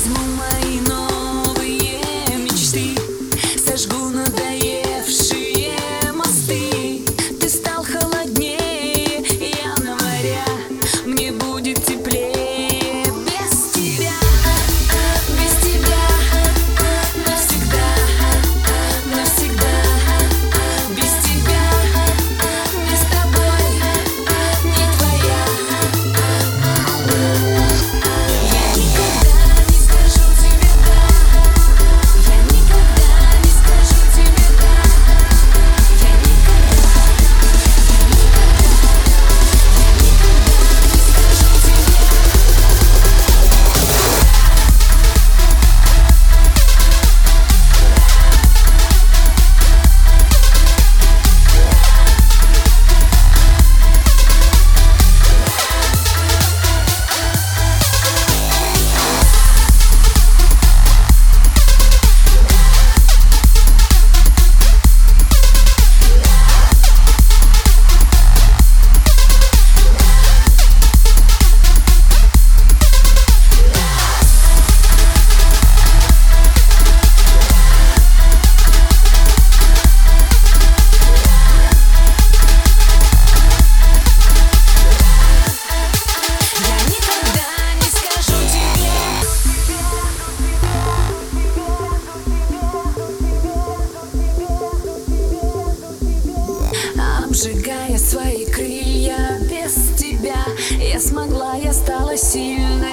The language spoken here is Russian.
Cause more Сжигая свои крылья без тебя. Я смогла, я стала сильной.